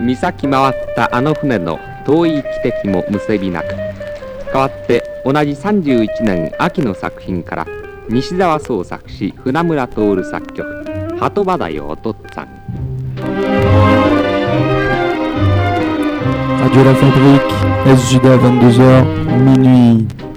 岬回ったあの船の遠い汽笛もむせびなく代わって同じ31年秋の作品から西澤創作詞船村徹作曲「鳩場だよおとっつぁん」Radio La Fabrique, SJD à 22h, minuit.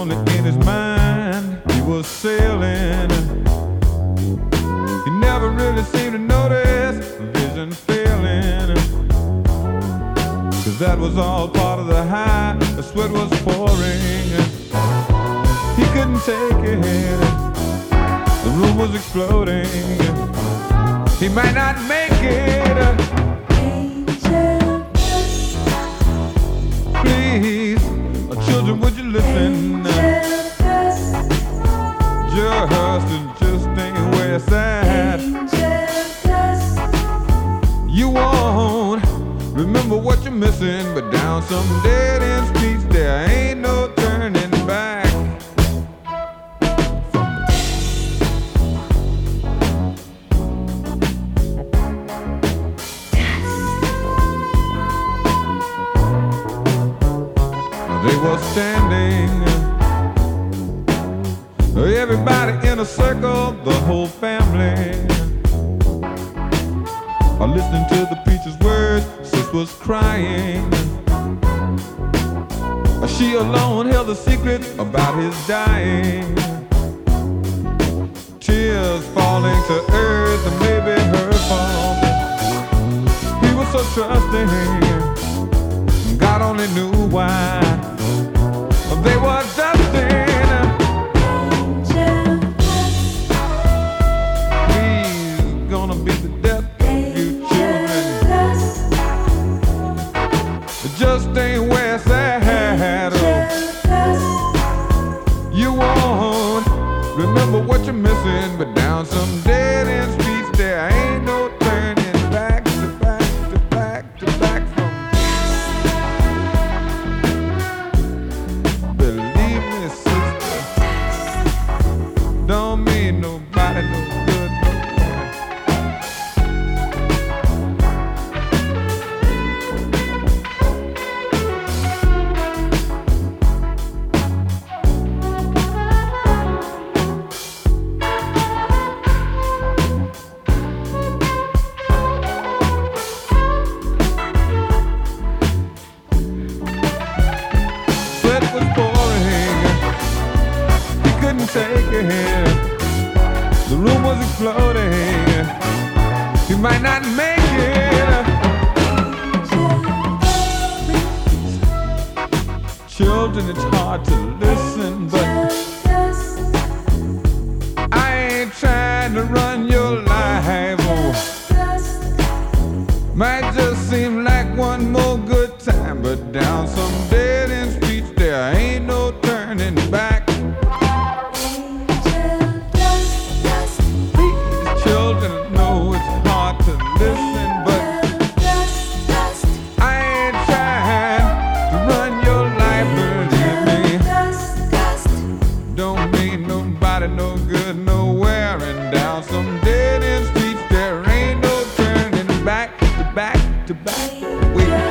Only to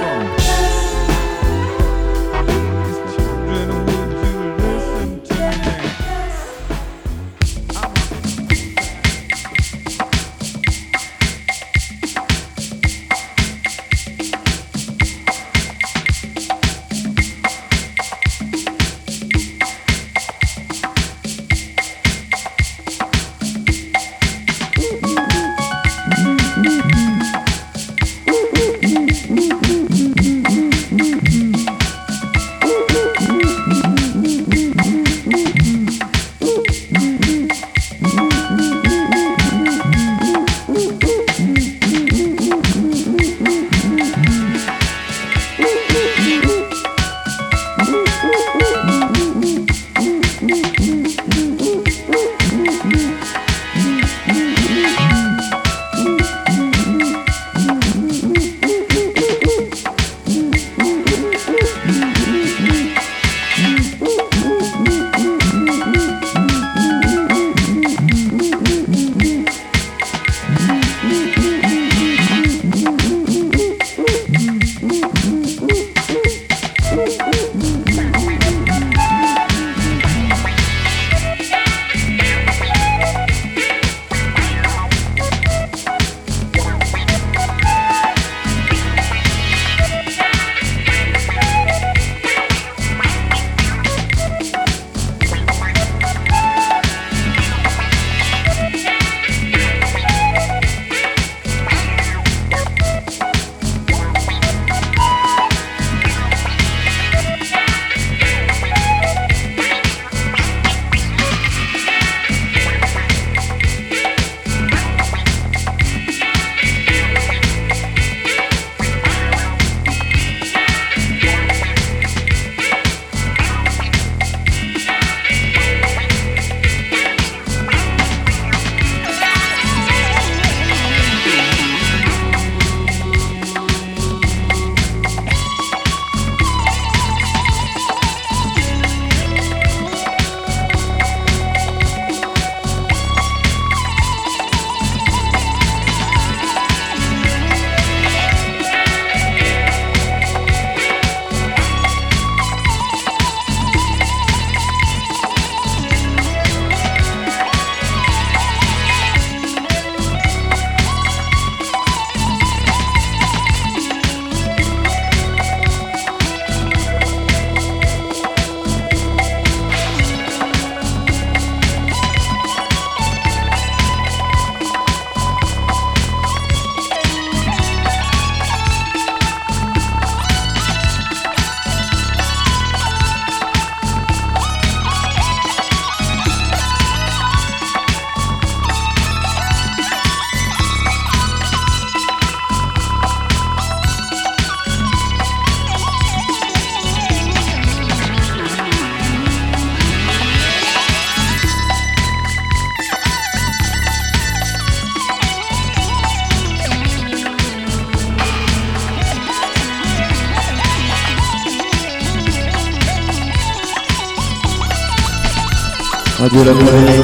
Radio La Forêt,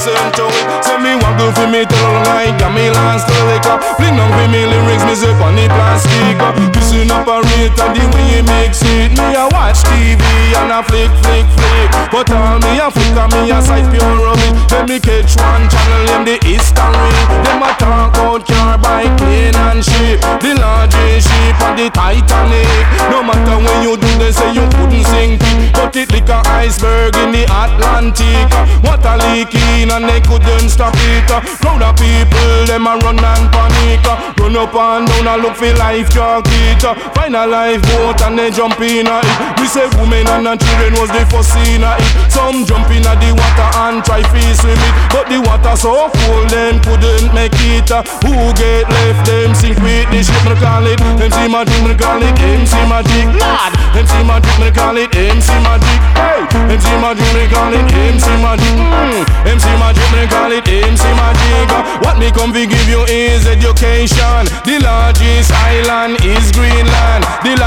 listen to it. Tell me what good for me, tell like Gamila and Stolica. Fling down for me lyrics, me zip on the plastic. Listen operator, the way you mix it. Me I watch TV and I flick, flick, flick. But all me a flick and me a size pure rubbish. Let me catch one channel in the history. Them a talk about car, bike, plane and ship. The largest ship on the Titanic. No matter when you do, they say you couldn't sink. But it like an iceberg in the Atlantic. Water leaking and they couldn't stop it. Crowd of people, them a run and panic. Run up and down and look for life jacket. Find a lifeboat and they jump in it. We say women and children was the first scene of it. Some jump in a the water and try to swim it. But the water so full, them couldn't make it. Who get left, them sink with the ship, me call it. MC Magic, me call it. MC Magic, lad. MC Magic, me call it. MC Magic, hey. MC Magic, me call it. MC Magic, mm. MC Magic, me call it. MC Magic. What me come to give you is education. The largest island is Greenland. The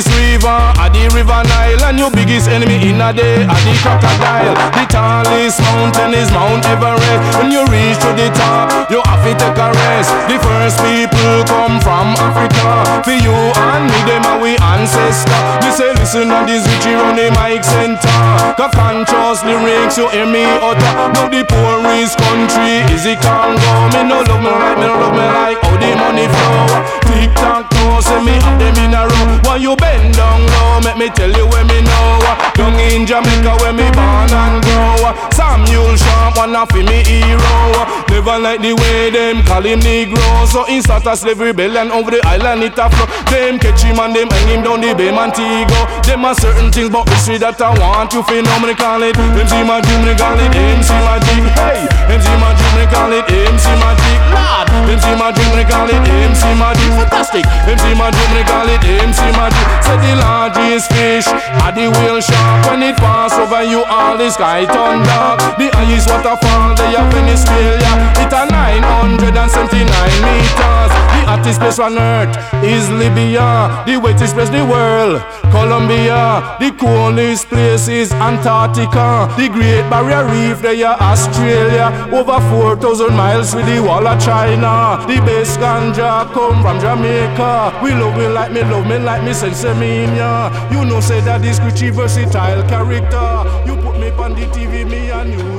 longest river are the River Nile. And your biggest enemy in a day are the crocodile. The tallest mountain is Mount Everest. When you reach to the top, you have to take a rest. The first people come from Africa. For you and me, them are we ancestor. Me say listen to this Richie on the mic center. Cause conscious lyrics, you hear me utter. Now the poorest country is the Congo. Me no love me right, me no love me like how the money flow. Tick tock toe, say me have them in a row. Why you bend down low? Make me tell you where me know. Down in Jamaica where me born and grow. Samuel Sharpe, one of me hero. Never like the way them call him Negro. So he start a slave rebellion over the island it a flow. Them catch him and them hang him down the Bay Montego. Them are certain things about history that I want you to know. Me call it MC Magic, me call it MC Magic. Hey, MC Magic, me call it MC Magic. Lord, MC Magic, me call it MC Magic. Fantastic. MC Magic, me call it MC Magic. Say the largest fish, are the whale shark. When it pass over you, all the sky turn dark. The highest waterfall, they are Venezuela. It a 979 meters. The hottest place on earth is Libya. The wettest place in the world, Colombia. The coolest place is Antarctica. The Great Barrier Reef, they are Australia. Over 4,000 miles with the wall of China. The best ganja come from Jamaica. We love me like me, love me like me, sense me in ya. You know, say that this Richie versatile character. You put me on the TV, me and newsreader.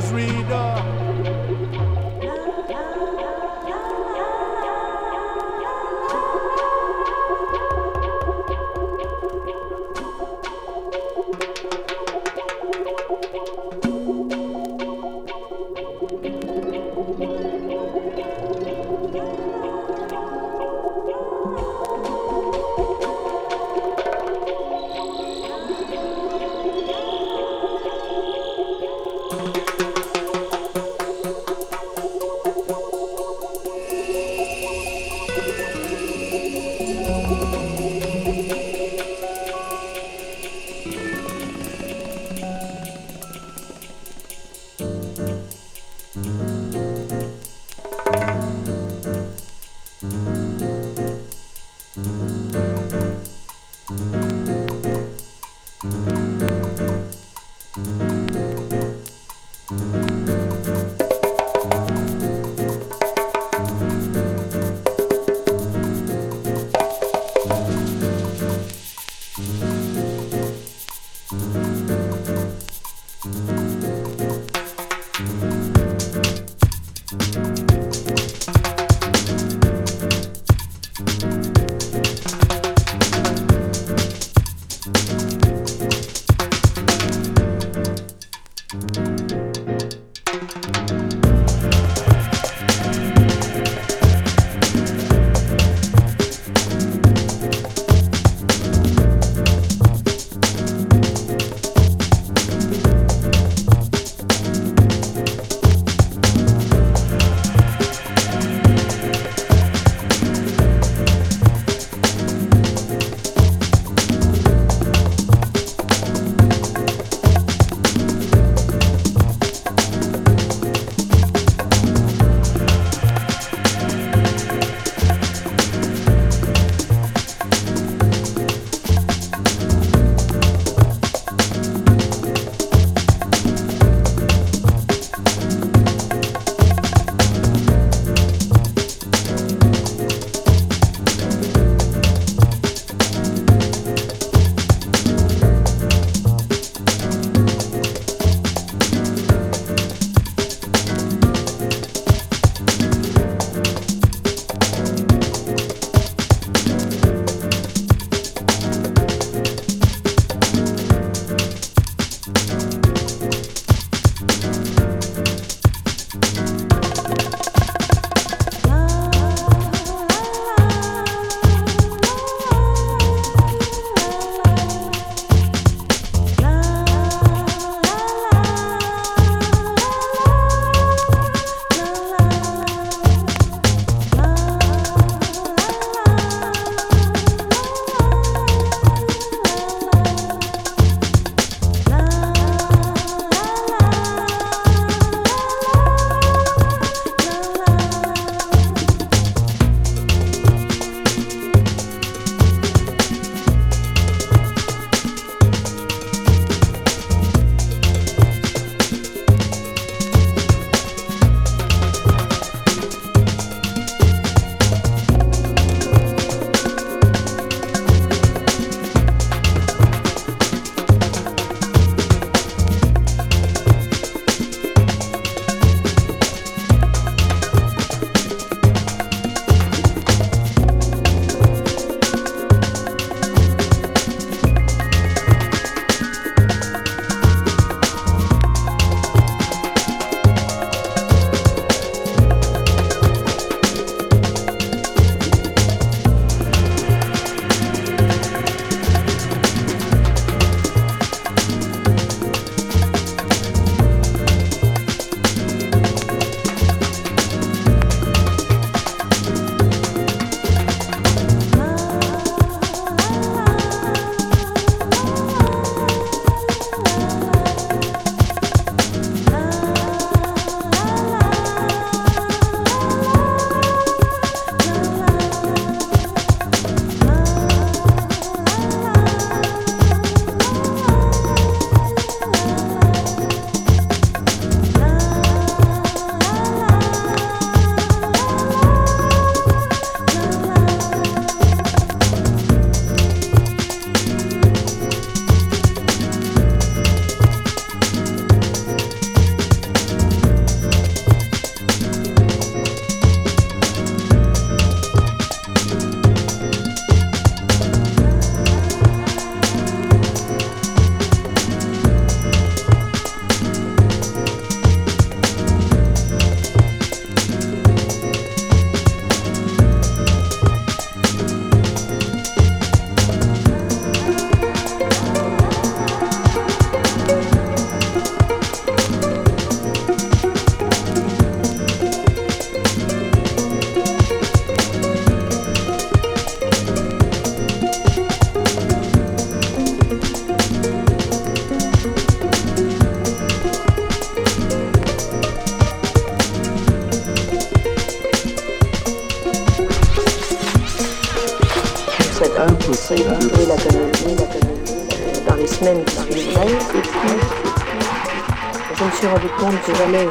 toujours avec moi, ne jamais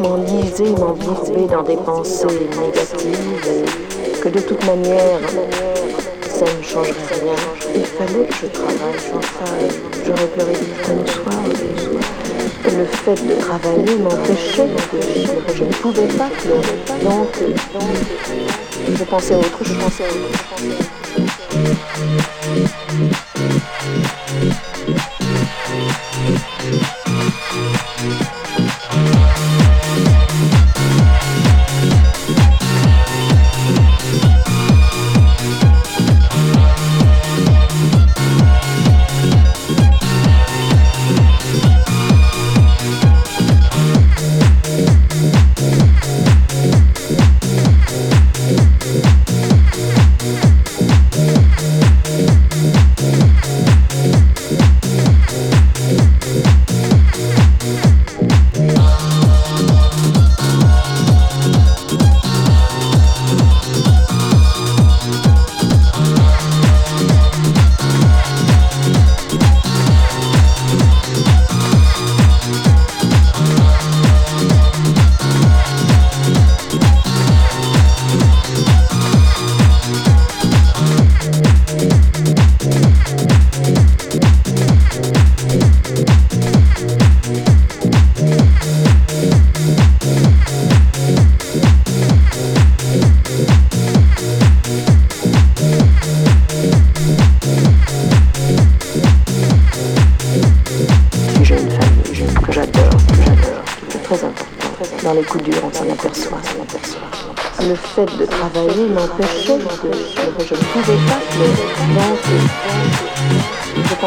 m'enliser, m'envourber dans des pensées négatives, que de toute manière, ça ne changerait rien. Il fallait que je travaille, sans ça, j'aurais pleuré du matin au soir. Le fait de travailler m'empêchait de Je ne pouvais pas pleurer. Donc, je pensais à autre chose. Je pensais à autre chose.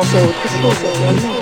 手う、私同士は。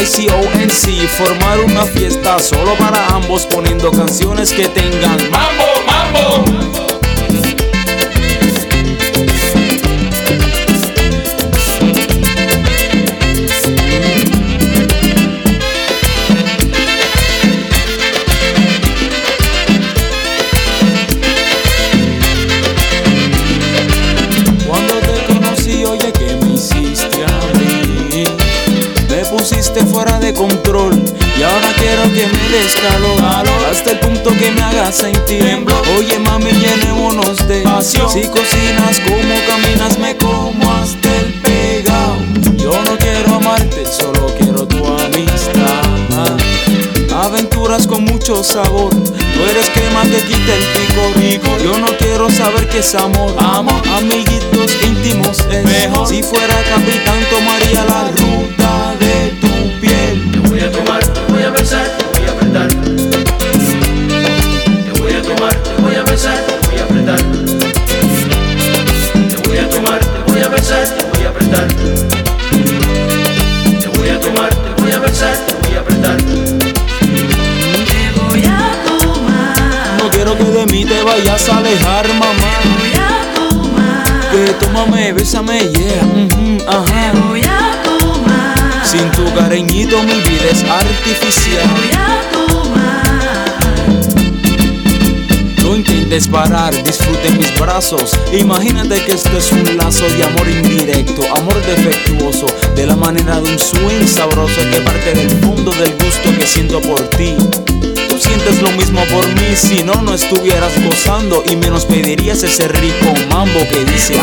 ICONC formar una fiesta solo para ambos poniendo canciones que tengan mambo. hasta el punto que me haga sentir Oye mami, llenémonos de pasión. Si cocinas como caminas, me como hasta el pegado. Yo no quiero amarte, solo quiero tu amistad. Aventuras con mucho sabor, no eres crema que quita el pico. Yo no quiero saber qué es amor, amor. Amiguitos íntimos es mejor. Si fuera capitán tomaría la ruta. Mí te vayas a alejar, mamá. Voy a tomar. Que tómame, bésame, yeah. mhm, ajá. Te voy a tomar. Sin tu cariñito mi vida es artificial. Voy a tomar. No intentes parar, disfrute mis brazos. Imagínate que esto es un lazo de amor indirecto, amor defectuoso, de la manera de un swing sabroso que parte del fondo del gusto que siento por ti. Sientes lo mismo por mí, si no, no estuvieras gozando y menos pedirías ese rico mambo que dice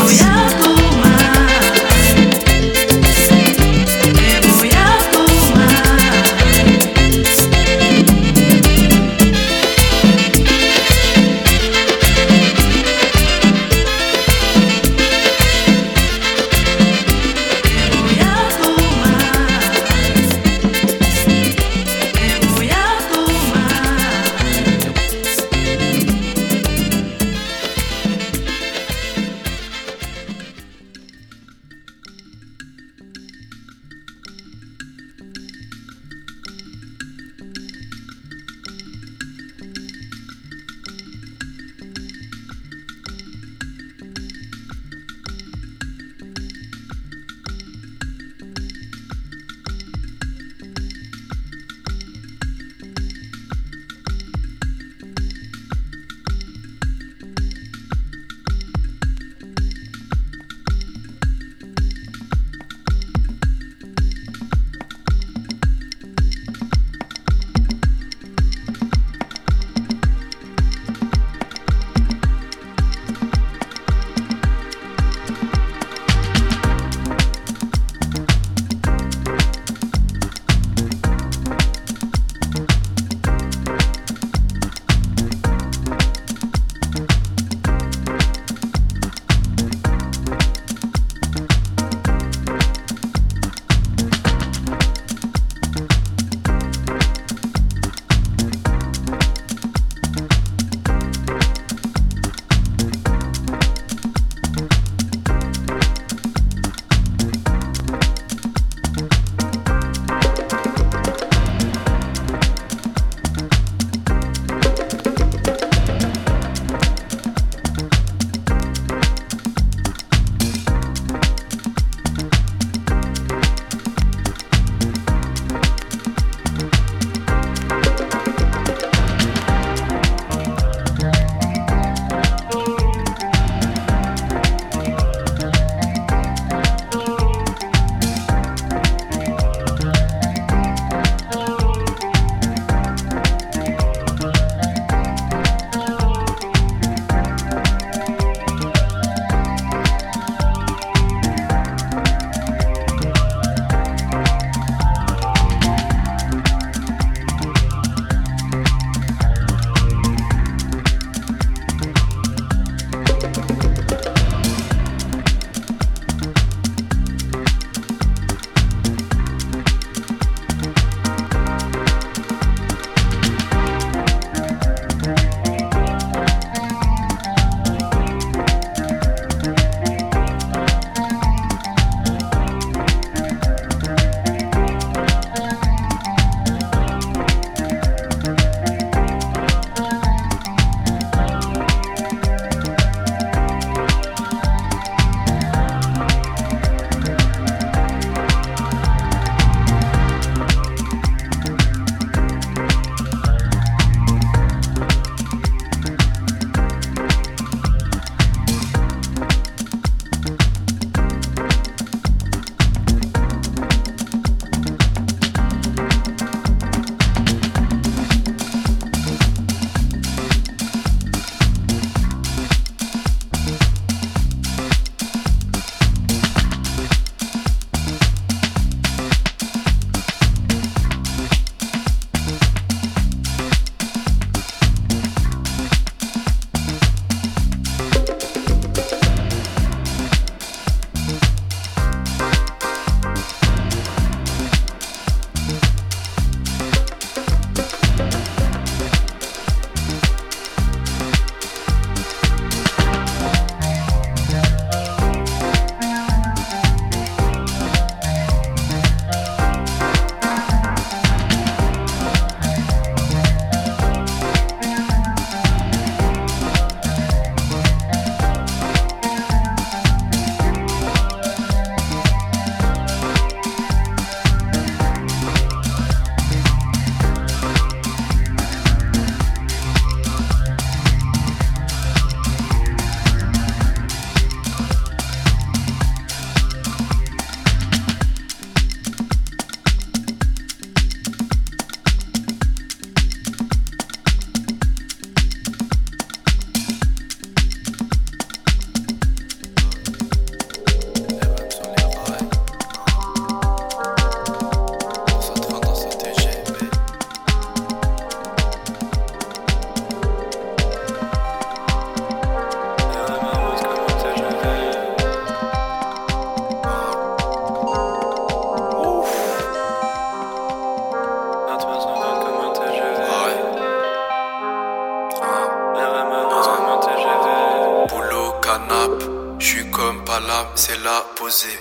la posée.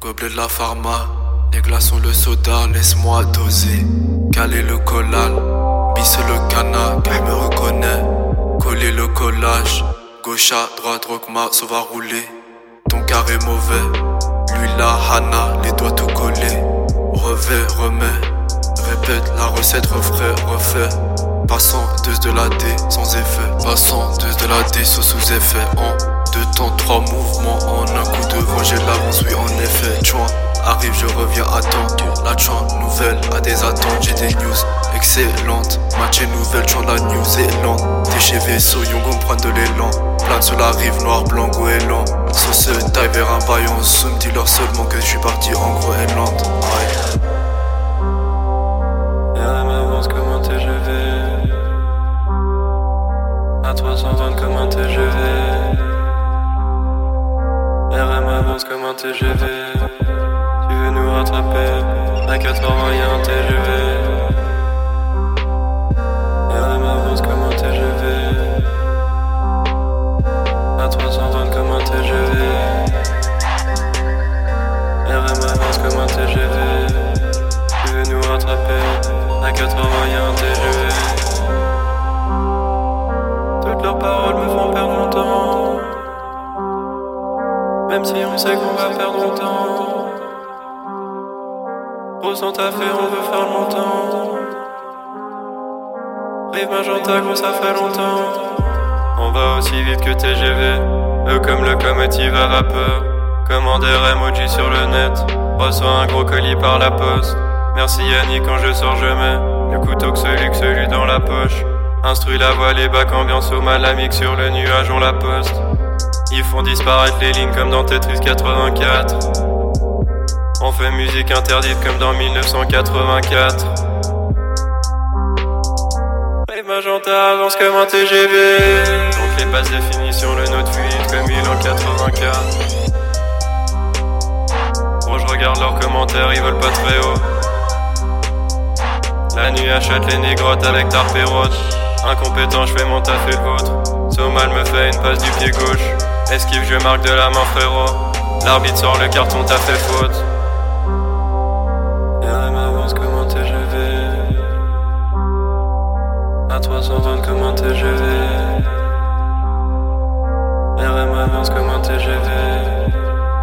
Gobelet de la pharma, les glaçons, le soda, laisse-moi doser. Caler le collal, bisser le canard, qu'elle me reconnaît. Coller le collage, gauche à droite, rockma, ça va rouler. Ton carré mauvais, lui la Hana, les doigts tout collés. Revais, remets, répète la recette, refrais, refait. Passant deux de la D sans effet. Passant deux de la D sous sous effet. Deux temps, trois mouvements. En un coup de vent, j'ai l'avance, oui, en effet. Chouin, arrive, je reviens à temps. La chouin nouvelle a des attentes, j'ai des news excellentes. Match nouvelle, chouin la New Zélande. T'es chez vaisseau, prend de l'élan. Plane sur la rive noire, blanc, goéland. Sauce taille vers un baillon, zoom, dis-leur seulement que je suis parti en Groenland. Ouais. À 320 comme un TGV Comme un TGV Tu veux nous rattraper. À 80 y'a un TGV RM avance comme un TGV À 320 comme un TGV RM avance comme un TGV Tu veux nous rattraper. À 80 y'a un TGV Toutes leurs paroles me font perdre mon temps Même si on sait qu'on va perdre mon temps. Ressent ta on veut faire montant Rive magenta, gros, ça fait longtemps. On va aussi vite que TGV Eux comme locomotive à vapeur. Commander emoji sur le net. Reçois un gros colis par la poste. Merci Yannick, quand je sors je mets Le couteau que celui que celui dans la poche. Instruis la voix, les bacs, ambiance au malamique Sur le nuage on la poste Ils font disparaître les lignes comme dans Tetris 84 On fait musique interdite comme dans 1984 Rive magenta avance comme un TGV Donc les passes définition, le nôtre fuite comme il en 84 Bon je regarde leurs commentaires, ils veulent pas très haut. La nuit achète les négrottes avec Tarpérote Incompétent, je fais mon taf et le vôtre. Somal me fait une passe du pied gauche. Esquive, je marque de la main, frérot. L'arbitre sort le carton, t'as fait faute. RM avance comme un TGV. À 320 comme un TGV. RM avance comme un TGV.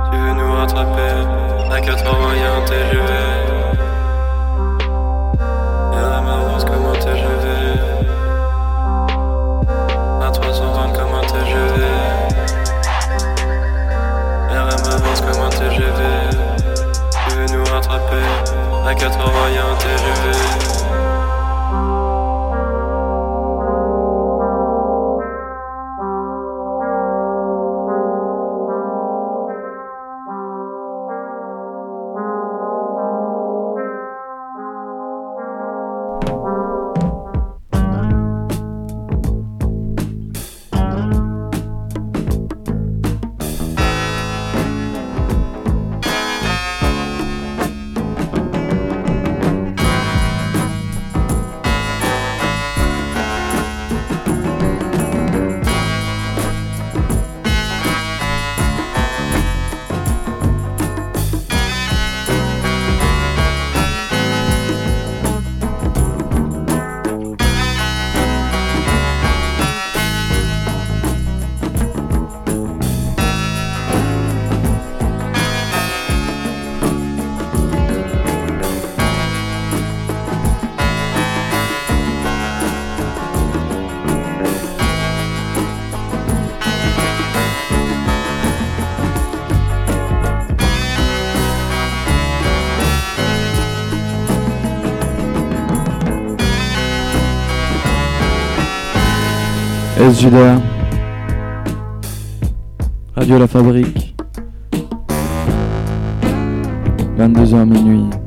Tu veux nous rattraper? À 80 y'a un TGV. À 80 y'a un TGV SJDA. Radio La Fabrique. 22h minuit.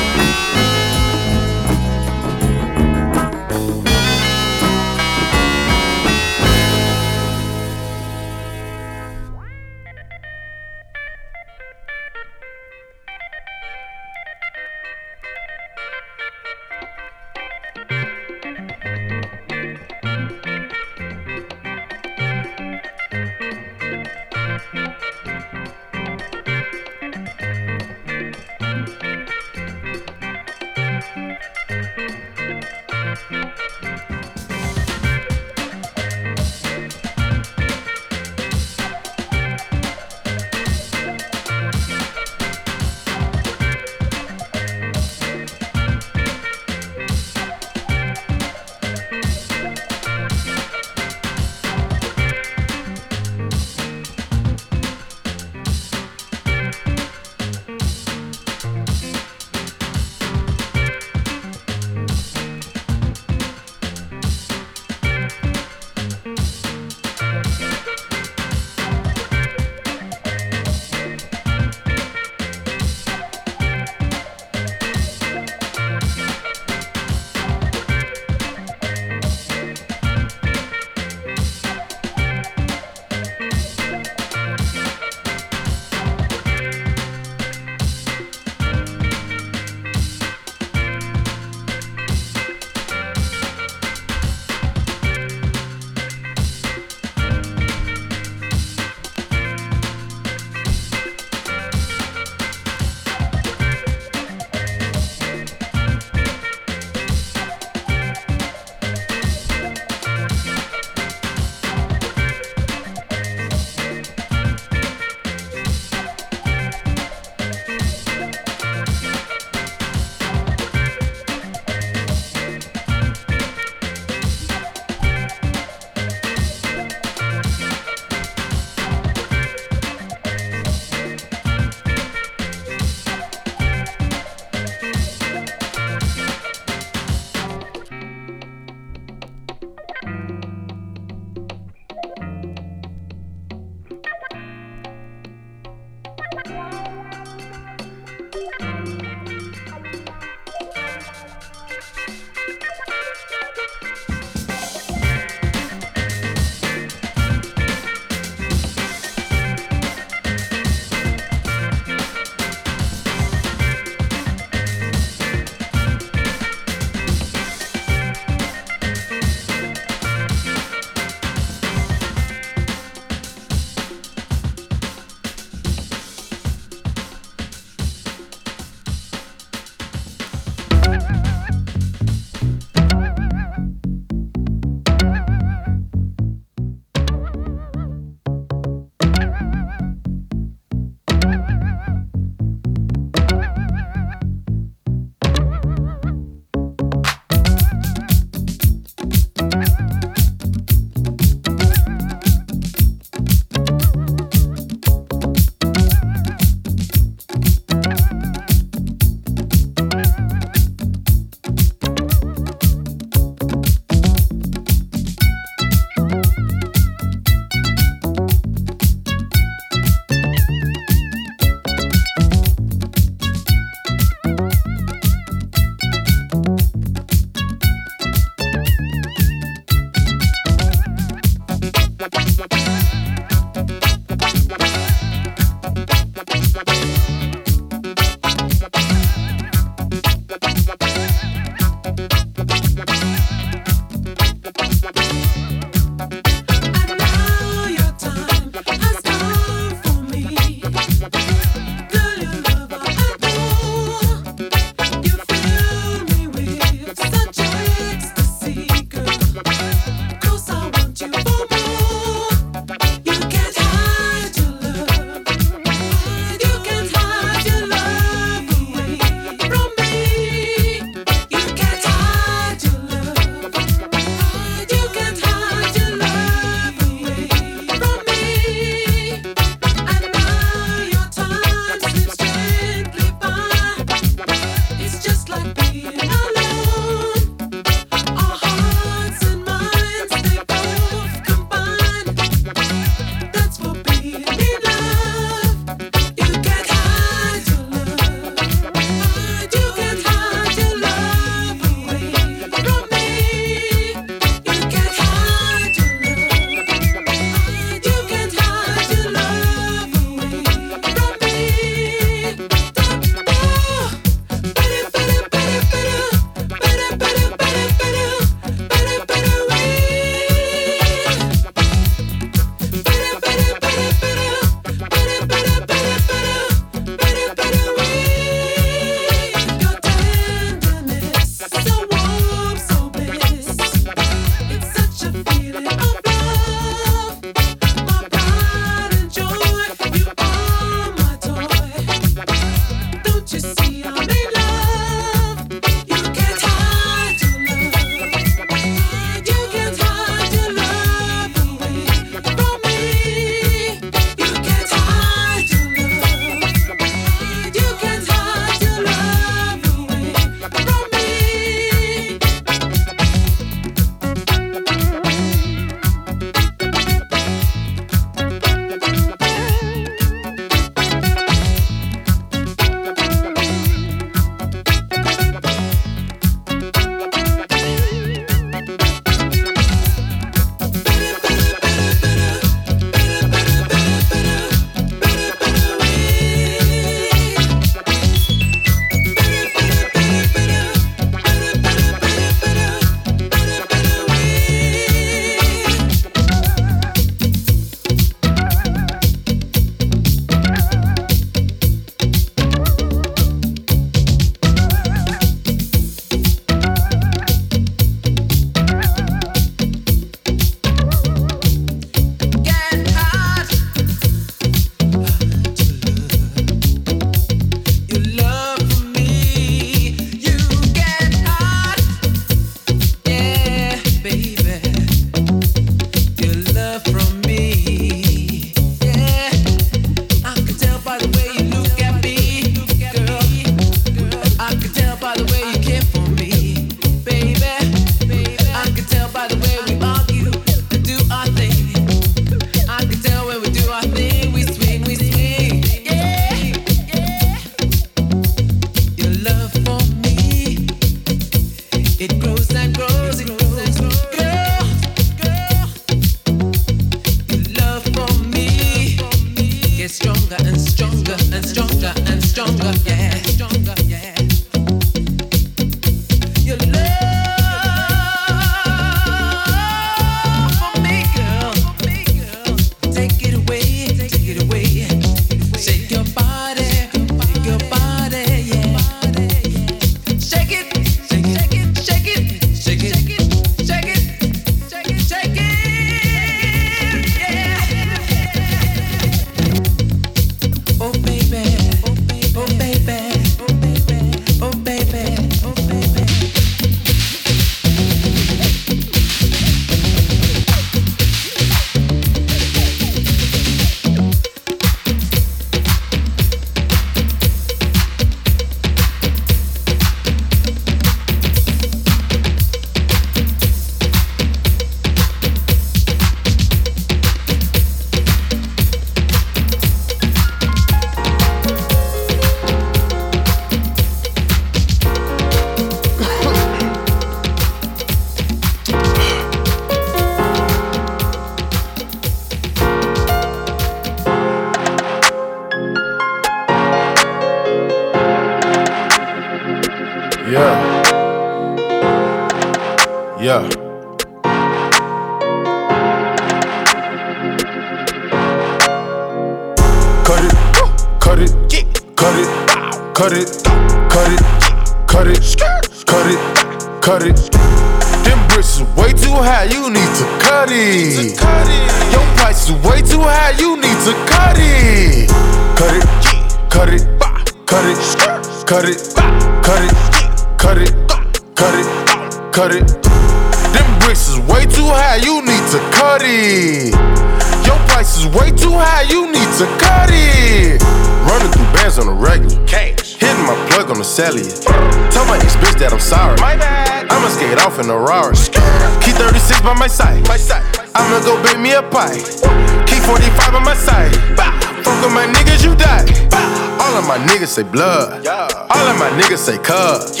Say blood. All of my niggas say cuz.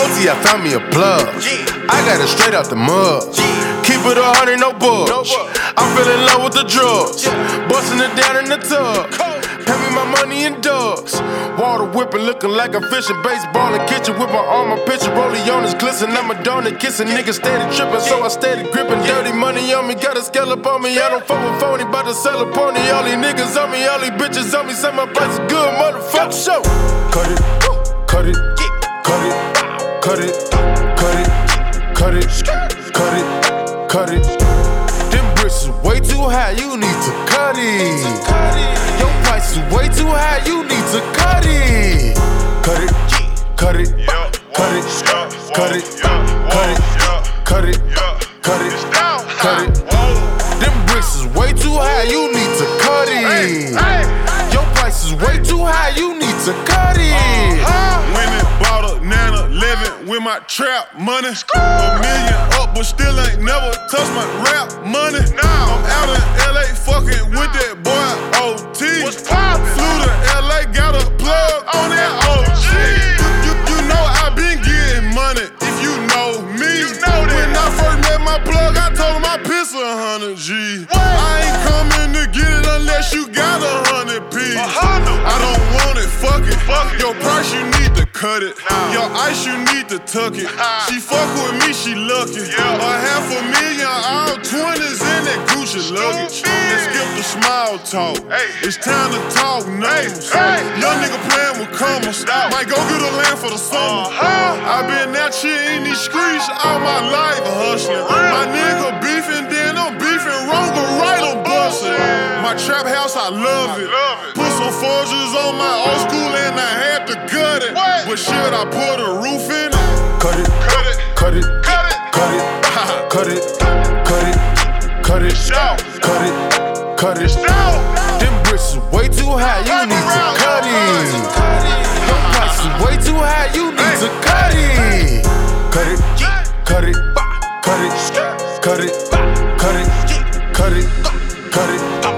OT, I found me a plug. I got it straight out the mud. Keep it a hundred, no bugs. I'm feeling love with the drugs. Busting it down in the tub. Pay me my money in dubs. Water whipping, looking like a fishing baseball in kitchen with my arm, my picture. Rollie on his glisten. I'm a donut kissing. Niggas steady tripping, so I steady gripping. Dirty money on me, got a scale up on me. I don't fuck with phony, bout to sell a pony. All these niggas on me, all these bitches on me. Say my price is good, motherfucker. Show. Cut it, cut it, cut it, cut it, cut it, cut it, cut it, cut it. Them bricks is way too high, you need to cut it. Price is way too high, you need to cut it. Cut it, cut it, cut it, cut it, cut it, cut it, cut it, cut it. Them bricks is way too high, you need to cut it. Your price is way too high, you need to cut it. Uh-huh. Women bought a nana, living with my trap money. A million up, but still ain't never touched my rap money. Now I'm out in LA fucking with that boy OT. What's poppin'? Flew to LA, got a plug on that OG. You, you, you know I been getting money if you know me. when I first met my plug, I told him I piss a hundred G. I ain't coming to get it unless you got a hundred piece. I don't want it, fuck it. Fuck it. Your price, you need to cut it. Your ice, you need to tuck it. She fuck with me, she lucky. A half a million, all twenties in that Gucci luggage. Let's skip the smile talk. Hey. It's time to talk names. numbers. Young nigga playing with commas. Might go get a land for the summer. huh i been out here in these streets all my life hustling. My nigga beefing, My trap house, I love it. Put some forges on my old school and I had to gut it. But shit, I put a roof in it. Cut it, cut it, cut it, cut it, cut it, cut it, cut it, cut it, cut it, cut it. Them bricks is way too high, you need to cut it. Your price is way too high, you need to cut it. Cut it, cut it, cut it, cut it, cut it, cut it, cut it,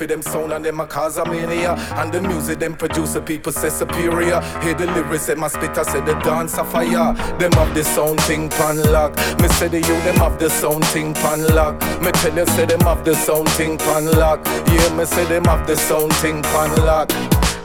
For them sound and them a cause a mania. And the music them produce the people say superior. Hear the lyrics them a spit I say the dance a fire. Them have the sound thing pan lock. Me say the youth them have the sound thing pan lock. Me tell you say them have the sound thing pan lock. Yeah, me say them have the sound thing pan lock.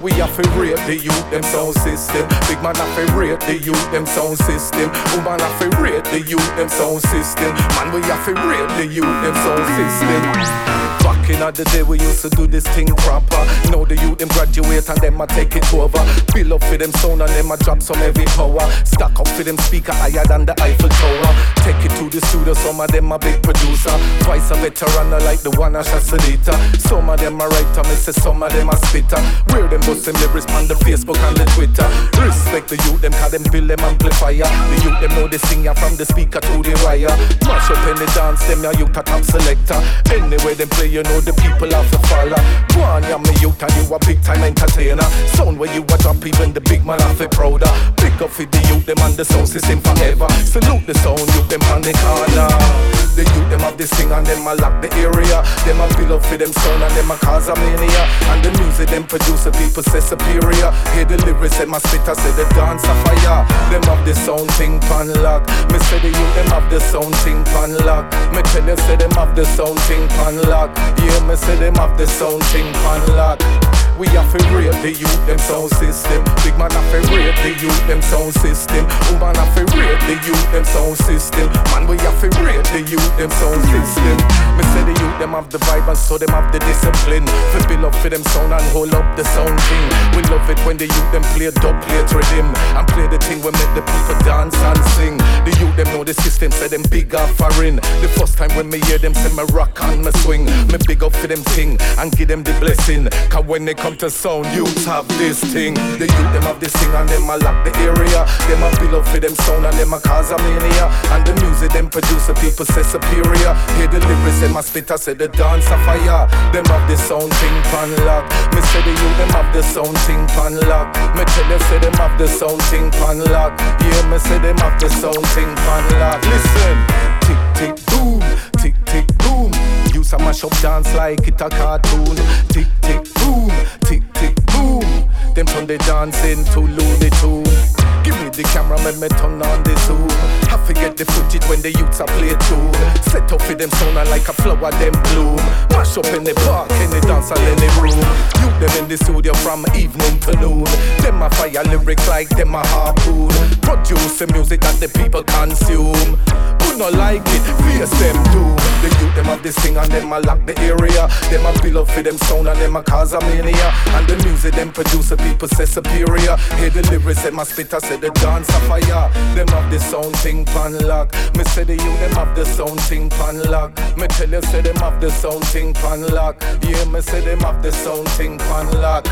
We have to rate the youth them sound system. Big man have to rate the youth them sound system. Woman have to rate the youth them sound system. Man we have to rate the youth them sound system. Back in the day we used to do this thing proper. Now the youth them graduate and them a take it over. Build up for them sound and them a drop some heavy power. Stack up for them speaker higher than the Eiffel Tower. Take it to the studio, some of them a big producer. Twice a veteran I like the one a Shasalita. Some of them a writer, me say some of them a spitter. Where them bust them lyrics on the Facebook and the Twitter. Respect the youth them cause them build them amplifier. The youth them know the singer from the speaker to the wire. Mash up in the dance, them ya youth a top selector. Anyway them play, you know the people have to follow. Go on, ya me youth and you a big time entertainer. Sound where you a drop, even the big man have it prouder. Big up for the youth them and the sound system forever. Salute the sound youth them on the corner. The youth them have this thing and them a lock the area. Them a build up for them sound and them a cause a mania. And the music them produce the people say superior. Hear the lyrics and my spit I say the dance a fire. Them have the sound thing pan lock. Me say the youth them have the sound thing pan lock. Me tell you say them have the sound thing pan lock. Yeah, me say them have the sound thing pan lock. We have to rate the youth them sound system. Big man have to rate the youth them sound system. Woman have to rate the youth them sound system. Man we have to rate the youth them sound system. Me say the youth them have the vibe and so them have the discipline. For build up for them sound and hold up the sound thing. We love it when the youth them play dub, play rhythm and play the thing we make the people dance and sing. The youth them know the system, say them big off foreign. The first time when me hear them say me rock and me swing, me big up for them thing and give them the blessing. Cause when they come to sound, youths have this thing. The youth them have this thing and them a lock the area. Them a build up for them sound and them a cause a mania. And the music them produce the people say superior. Hear the lyrics them a spit I say the dance a fire. Them have this sound thing pan lock. Me say the youth them have this sound thing pan lock. Me tell you say them have this sound thing pan lock. Yeah, me say them have this sound thing pan lock. Listen, tick tick boom, tick tick boom. Use a mash up dance like it a cartoon. Tick tick boom, tick tick boom. Them turn they dancing to Looney Tune. Give me the camera, let me turn on the zoom. I forget the footage when the youths a play tune. Set up for them sound like a flower them bloom. Mash up in the park, in the dance in the room. You them in the studio from evening to noon. Them a fire lyrics like them a harpoon. Produce the music that the people consume. Who not like it, face them doom. The youth them have this thing and them a lock the area. Them a build up for them sound and them a cause a mania. And the music them produce the people say superior. Hear the lyrics and my spit I say the dance a fire. Them have the sound thing pan lock. Me say the youth them have the sound thing pan lock. Me tell you say them have the sound thing pan lock. Yeah, me say them have the sound thing pan lock.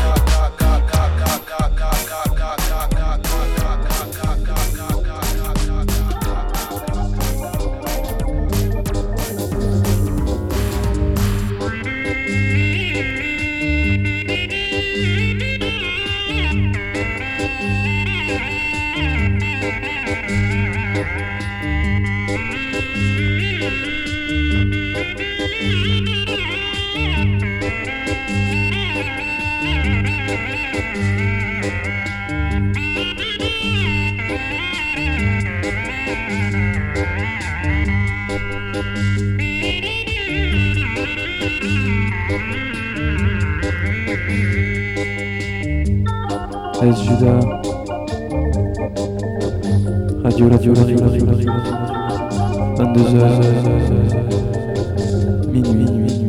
S Judas. Radio, radio, radio, radio, radio. 22h. Minuit, minuit, minuit.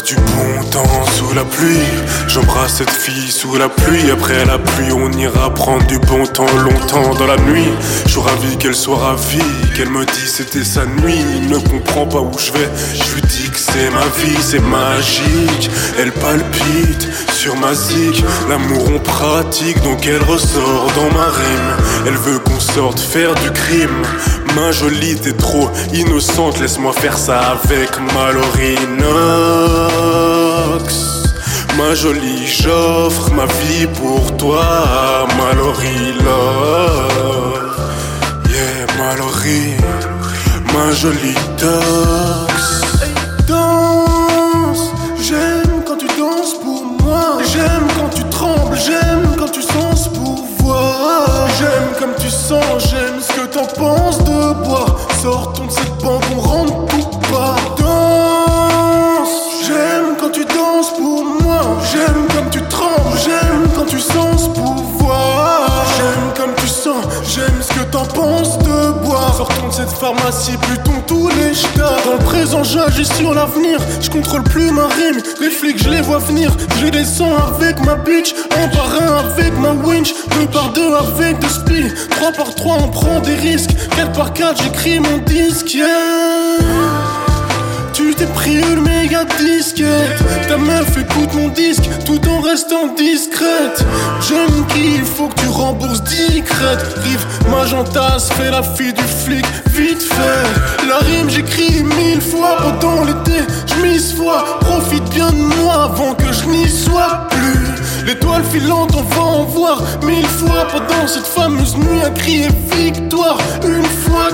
Du bon temps sous la pluie. J'embrasse cette fille sous la pluie. Après la pluie, on ira prendre du bon temps longtemps dans la nuit. Je suis ravi qu'elle soit ravie, qu'elle me dise c'était sa nuit. Il ne comprend pas où je vais. Je lui dis que c'est ma vie, c'est magique. Elle palpite sur ma zig. L'amour on pratique, donc elle ressort dans ma rime. Elle veut qu'on sorte faire du crime. Ma jolie, t'es trop innocente. Laisse-moi faire ça avec Mallory Knox. Ma jolie, j'offre ma vie pour toi, Mallory Love. Yeah, Mallory, ma jolie. Pharmacie, plutôt tous les stars. Dans le présent, j'agis sur l'avenir. Je contrôle plus ma rime. Les flics, je les vois venir. Je descends avec ma bitch. Un par un avec ma winch. Deux par deux avec des spi. Trois par trois, on prend des risques. Quatre par quatre, j'écris mon disque. Yeah. T'es pris une méga disquette Ta meuf écoute mon disque tout en restant discrète. J'aime qu'il faut que tu rembourses discrète Rive Magentas fait la fille du flic vite fait. La rime j'écris mille fois pendant l'été Je fois profite bien de moi avant que je n'y sois plus. L'étoile filante on va en voir mille fois. Pendant cette fameuse nuit à crier victoire. Une fois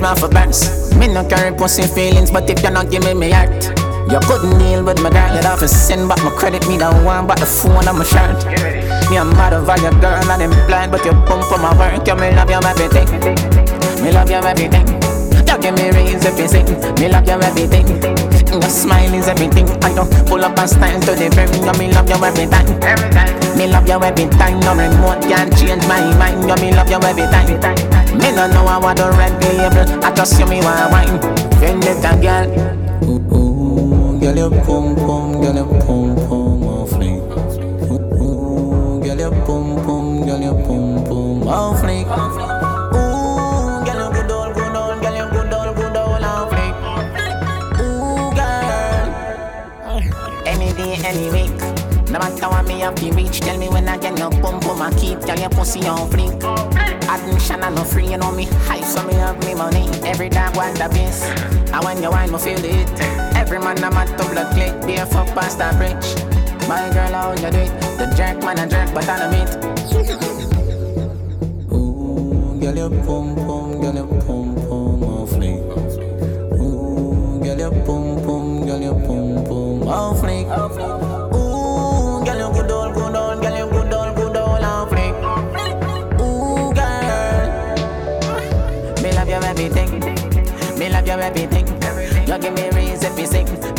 You know tears me off a burst Me no carry pussy feelings But if you not give me me heart. You couldn't deal with my girl You'd have to send back my credit Me don't want but the phone on my shirt. Me a mad over your girl And I'm blind But you pump for my work. You me love you everything. Me love you everything. You give me reason to sing. Me love you everything. Your smile is everything. I don't pull up and stand to the brim You me love you every time Me love you every time. No remote can change my mind. You me love you every time Me no know what the red label I just you me want wine Vendetta girl Girl, your pum pum, girl, your pum pum off flick. Ooh, girl, your pum pum, girl, your pum pum flick. Ooh, girl, you good old, good old, girl, you good old, good old. Ooh, girl. Any day, any week. No matter what me have to reach, tell me when I get no pump on my keep, tell your pussy on flick. Admission and no free, you know me high, so me have me money. Every dog want the best, and when you wine, me feel it. Every man I'm at to blood click, be a fuck past the bridge. My girl, how you do it? The jerk man a jerk, but I don't meet. Girl, your pum pum, girl, your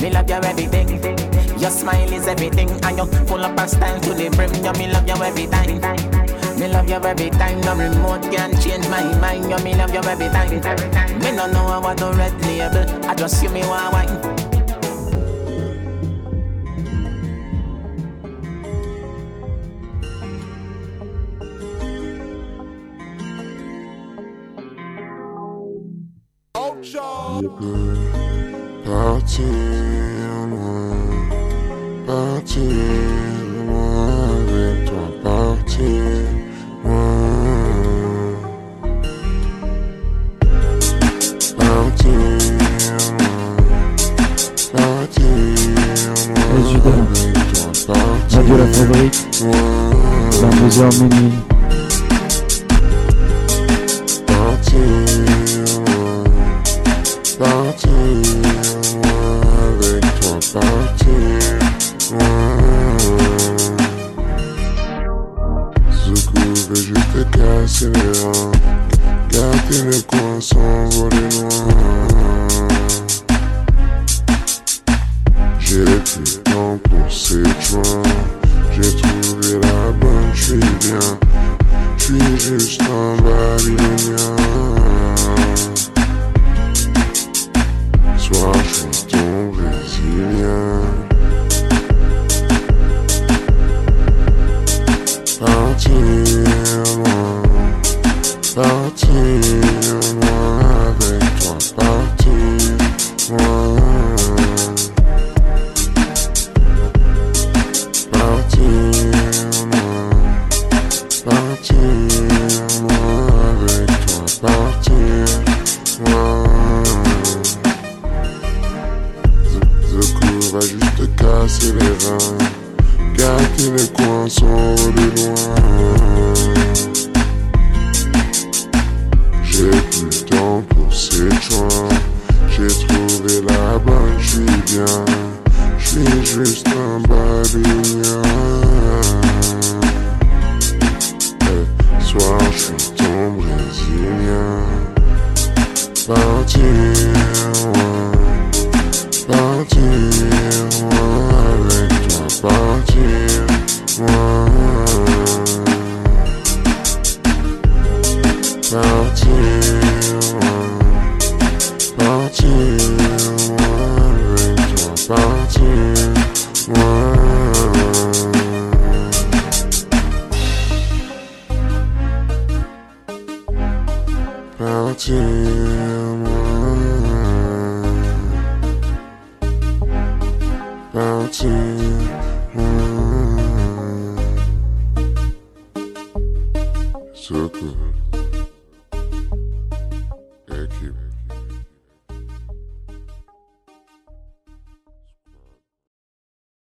Me love you everything. Your smile is everything, and you full up of style to the brim. You me love you every time. Me love you every time. No remote can change my mind. You me love you every time. Me no know what the red label. I just you me want wine.